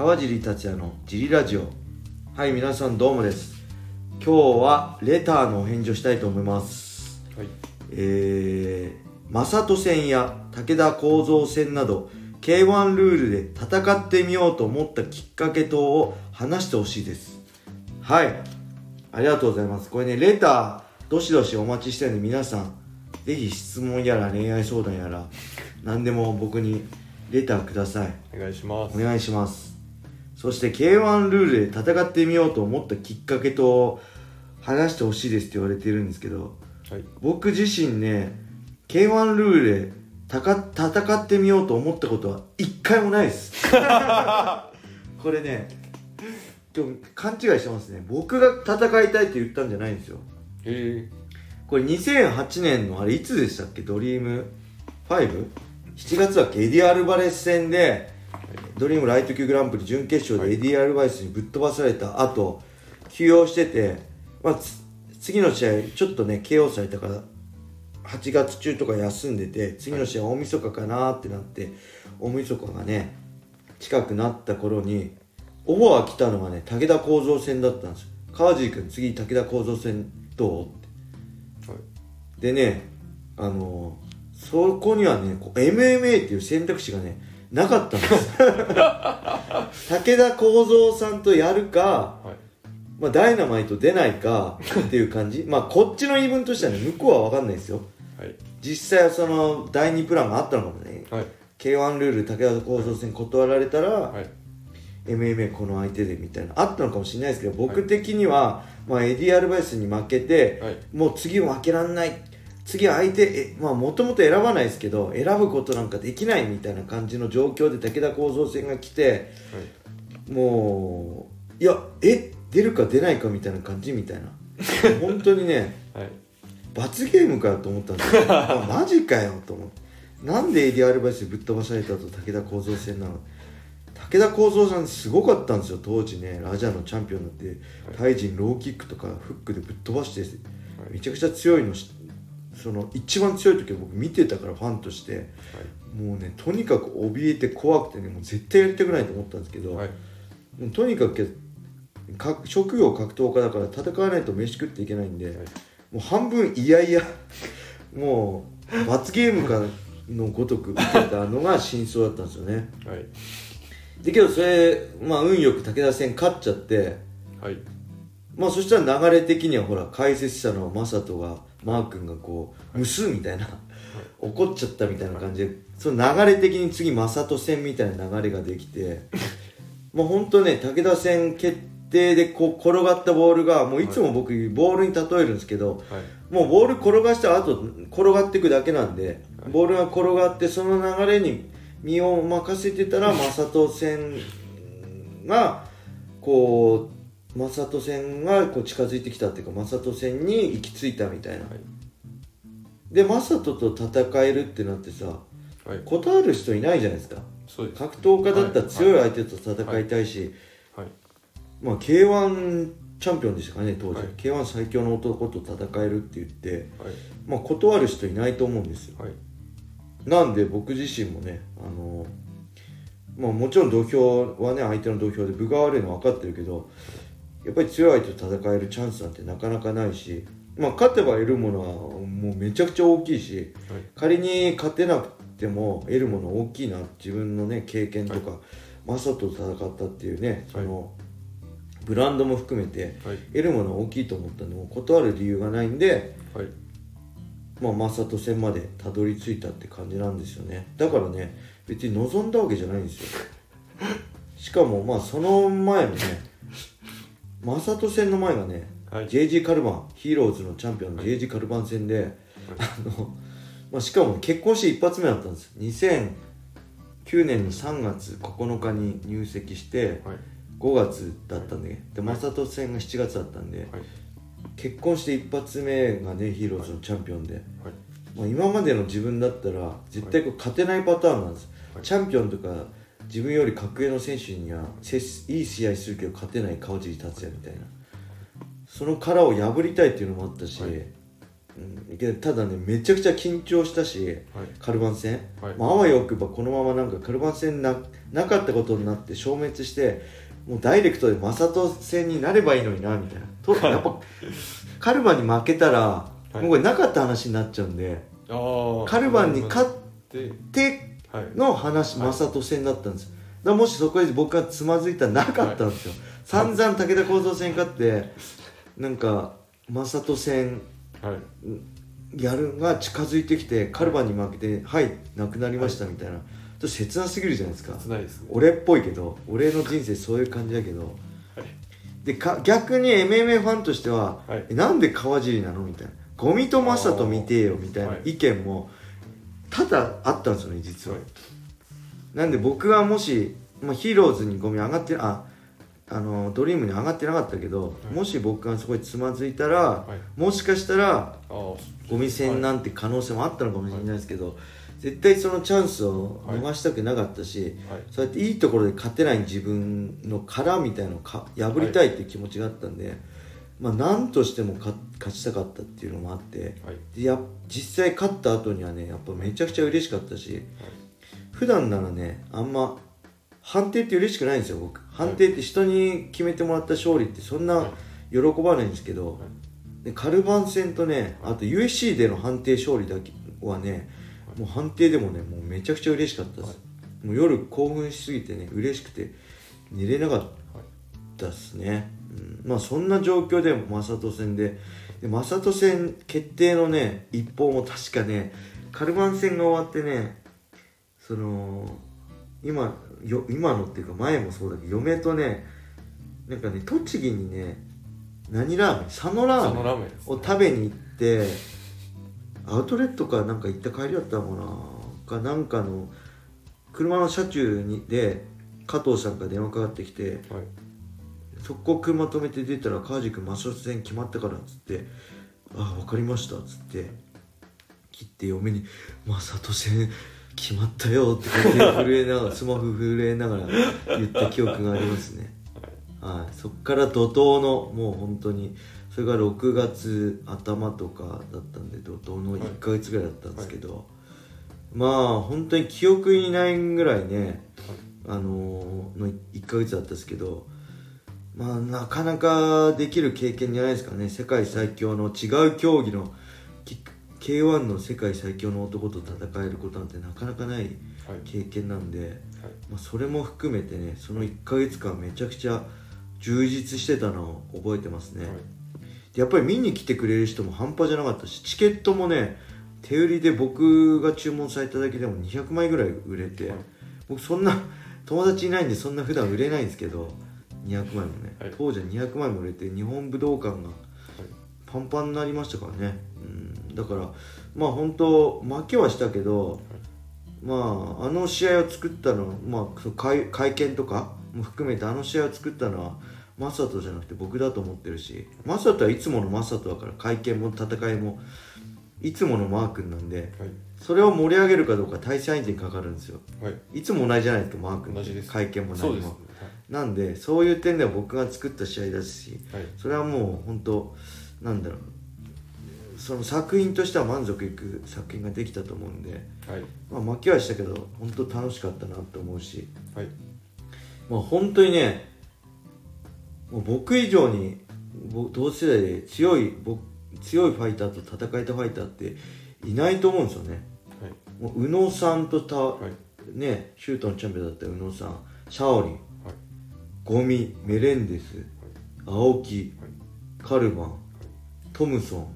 川尻達也のジリラジオ。はい皆さんどうもです。今日はレターのお返事をしたいと思います。はい。えー、正人戦や武田幸三戦など K1 ルールで戦ってみようと思ったきっかけ等を話してほしいです。はい。ありがとうございます。これねレターどしどしお待ちしてるんで皆さんぜひ質問やら恋愛相談やら何でも僕にレターください。お願いします。お願いしますそして K1 ルールで戦ってみようと思ったきっかけと話してほしいですって言われてるんですけどはい。僕自身ね K1 ルールでたか戦ってみようと思ったことは一回もないです。これねでも勘違いしてますね。僕が戦いたいって言ったんじゃないんですよ。え。これ2008年のあれいつでしたっけ？ DREAM 5?7 月だっけエディ・アルバレス戦で DREAM ライト級グランプリ準決勝でエディ・アルバレスにぶっ飛ばされた後休養してて、まあ、つ次の試合ちょっとね KO されたから8月中とか休んでて次の試合大晦日かなってなって大晦日がね近くなった頃にオファー来たのがね武田幸三戦だったんですよ。川尻君次武田幸三戦どう？ってー、はい。でねあのそこにはね MMA っていう選択肢がねなかったんです。武田幸三さんとやるか、はい。まあ、ダイナマイト出ないかっていう感じ。まあこっちの言い分としてはね向こうは分かんないですよ。はい。実際はその第2プランがあったのかもねはい。K1 ルール武田幸三戦断られたら、はい。MMA この相手でみたいなあったのかもしれないですけど僕的には、まあ、エディ・アルバイスに負けて、はい。もう次負けらんない次相手えまあもともと選ばないですけど選ぶことなんかできないみたいな感じの状況で武田幸三戦が来てもういやえ出るか出ないかみたいな感じみたいな。本当にねはい。罰ゲームかよと思ったんですよ。あマジかよと思って。なんでエディ・アルバイスにぶっ飛ばされたと武田幸三戦なの？武田幸三さんすごかったんですよ当時ね。ラジャーのチャンピオンになってタイ人ローキックとかフックでぶっ飛ばしてめちゃくちゃ強いのしその一番強い時は僕見てたからファンとしてもうねとにかく怯えて怖くてねもう絶対やりたくないと思ったんですけど、はい。とにかくか職業格闘家だから戦わないと飯食っていけないんで、もう半分いやいやもう罰ゲームかのごとく受けたのが真相だったんですよね。はい。でけどそれまあ運よく武田戦勝っちゃってはいまあそしたら流れ的にはほら解説者の正人がマー君がこうムスみたいな怒っちゃったみたいな感じでその流れ的に次正人戦みたいな流れができてまあ本当ね武田戦決定でこう転がったボールがもういつも僕ボールに例えるんですけどはい。もうボール転がした後転がっていくだけなんでボールが転がってその流れに身を任せてたら正人戦がこう正人戦がこう近づいてきたっていうか正人戦に行き着いたみたいな、はい。で正人と戦えるってなってさはい。断る人いないじゃないですか。そうです格闘家だったら強い相手と戦いたいし、はい。まあ K1 チャンピオンでしたかね当時、はい。K1 最強の男と戦えるって言って、はい。まあ、断る人いないと思うんですよ。はい。なんで僕自身もねあのまあもちろん土俵はね相手の土俵で分が悪いのは分かってるけどやっぱり強い相手と戦えるチャンスなんてなかなかないしまあ勝てば得るものはもうめちゃくちゃ大きいしはい。仮に勝てなくても得るもの大きいな自分のね経験とか、マサと戦ったっていうねその、ブランドも含めてはい。得るものは大きいと思ったんでもう断る理由がないんではい。まあ、マサト戦までたどり着いたって感じなんですよね。だからね別に望んだわけじゃないんですよ。しかもまあその前のねマサト戦の前がね、はい。JG カルバンヒーローズのチャンピオンの JG カルバン戦で、あの、まあ、しかも結婚して一発目だったんです。2009年の3月9日に入籍してはい。5月だったんででマサト戦が7月だったんで、はい。結婚して一発目がねヒーローズのチャンピオンで、はい。まあ、今までの自分だったら絶対こう勝てないパターンなんです、はい。チャンピオンとか自分より格上の選手にはせいい試合するけど勝てない川尻達也みたいな。その殻を破りたいっていうのもあったし、はい。うん、ただねめちゃくちゃ緊張したしはい。カルバン戦、はい。まあ、あわよくばこのままなんかカルバン戦ななかったことになって消滅してもうダイレクトでマサト戦になればいいのになみたいな。とやっぱカルバンに負けたら、い。もうこれなかった話になっちゃうんで。カルバンに勝っでてはいの話、はい。マサト戦だったんです。よだもしそこで僕がつまずいたらなかったんですよ、散々武田幸三戦勝ってなんかマサト戦はい。やるが近づいてきてカルバンに負けてはいなくなりましたみたいな、ちょっと切なすぎるじゃないですか。切ないですね。俺っぽいけど俺の人生そういう感じだけど。はい。でか逆に MMA ファンとしては、はい。えなんで川尻なのみたいな。ゴミとマサト見てえよみたいなはい。意見も多々あったんですよね実は、はいなんで僕がもし、まあ、ヒーローズにゴミ上がってああのドリームに上がってなかったけど、い。もし僕がそこにつまずいたら、はい。もしかしたらゴミ戦なんて可能性もあったのかもしれないですけど、絶対そのチャンスを逃したくなかったし、はい。そうやっていいところで勝てない自分の殻みたいのをか破りたいっていう気持ちがあったんで、まあ何としても勝勝ちたかったっていうのもあってはい。でや実際勝った後にはねやっぱめちゃくちゃ嬉しかったし普段ならねあんま判定って嬉しくないんですよ僕。判定って人に決めてもらった勝利ってそんな喜ばないんですけど、でカルバン戦とねあと USC での判定勝利だけはねもう判定でもねもうめちゃくちゃ嬉しかったです、もう夜興奮しすぎてね嬉しくて寝れなかったですね、うん、まあそんな状況でマサト戦ででマサト戦決定のね一報も確かねカルバン戦が終わってねその今よ今のっていうか前もそうだけど嫁とねなんかね栃木にね何ラーメン？佐野ラーそメンを食べに行ってアウトレットかなんか行った帰りだったのかな？かなんかの車の車中にで加藤さんから電話かかってきてはい速攻車止めて出たら川地君マス戦決まったからっつって「あ分かりました」っつって切って嫁に「マサト戦決まったよ」って手震えながらスマホ震えながら言った記憶がありますね。はい、そっから怒涛のもう本当にそれが6月頭とかだったんで怒涛の1ヶ月ぐらいだったんですけど、まあ本当に記憶にないぐらいね、あのーの1ヶ月だったんですけどまあなかなかできる経験じゃないですかね。世界最強の違う競技のキ K1 の世界最強の男と戦えることなんてなかなかないはい経験なんで、はい。まあ、それも含めてねその1ヶ月間めちゃくちゃ充実してたのを覚えてますね、はい。でやっぱり見に来てくれる人も半端じゃなかったしチケットもね手売りで僕が注文されただけでも200枚ぐらい売れて、はい。僕そんな友達いないんでそんな普段売れないんですけど200枚もね、はい。当時は200枚も売れて日本武道館がパンパンになりましたからね、うん、だからまあ本当負けはしたけど、まああの試合を作ったのは、まあ、その会会見とかも含めてあの試合を作ったのはマサトじゃなくて僕だと思ってるしマサトはいつものマサトだから会見も戦いもいつものマー君なんではい。それを盛り上げるかどうか対戦相手にかかるんですよ。はい。いつも同じじゃないですかマー君同じです。会見も何もなんでそういう点では僕が作った試合ですしはい。それはもう本当なんだろう。その作品としては満足いく作品ができたと思うんで、はい。まあ、負けはしたけど本当楽しかったなと思うし、はい。まあ、本当にねもう僕以上に僕同世代で強い僕強いファイターと戦えたファイターっていないと思うんですよね。はい。もう宇野さんとた、はい。ねシュートのチャンピオンだった宇野さんシャオリン。はいゴミメレンデス青木はいカルバントムソン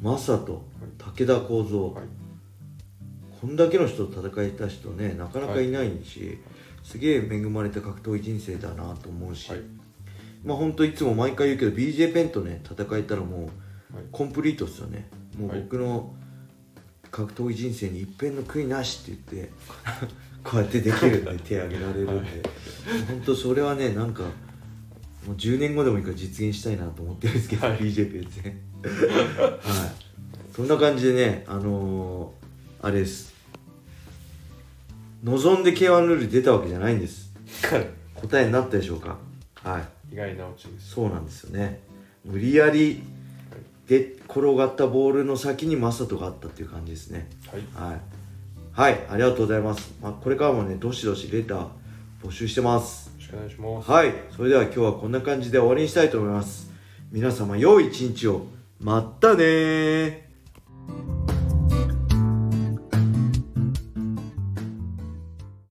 マサト武田幸三、はいこんだけの人と戦えた人ねなかなかいないし、すげえ恵まれた格闘技人生だなと思うし、はい。まあ本当いつも毎回言うけど BJ ペンとね戦えたらもうはい。コンプリートっすよね。もうはい僕の格闘技人生に一片の悔いなしって言ってこうやってできるんで手挙げられるんで、本当それはねなんかもう10年後でもいいから実現したいなと思ってるんですけど、はい。BJ ペン戦はい。そんな感じでねあのーあれです。望んで K1 ルール出たわけじゃないんです。答えになったでしょうか。はい。意外なオチです。そうなんですよね。無理やりで転がったボールの先にマサトがあったっていう感じですね。はい。はい、はい、ありがとうございます、まあ、これからもねどしどしレター募集してます。よろしくお願いします。はいそれでは今日はこんな感じで終わりにしたいと思います。皆様良い一日を。まったねー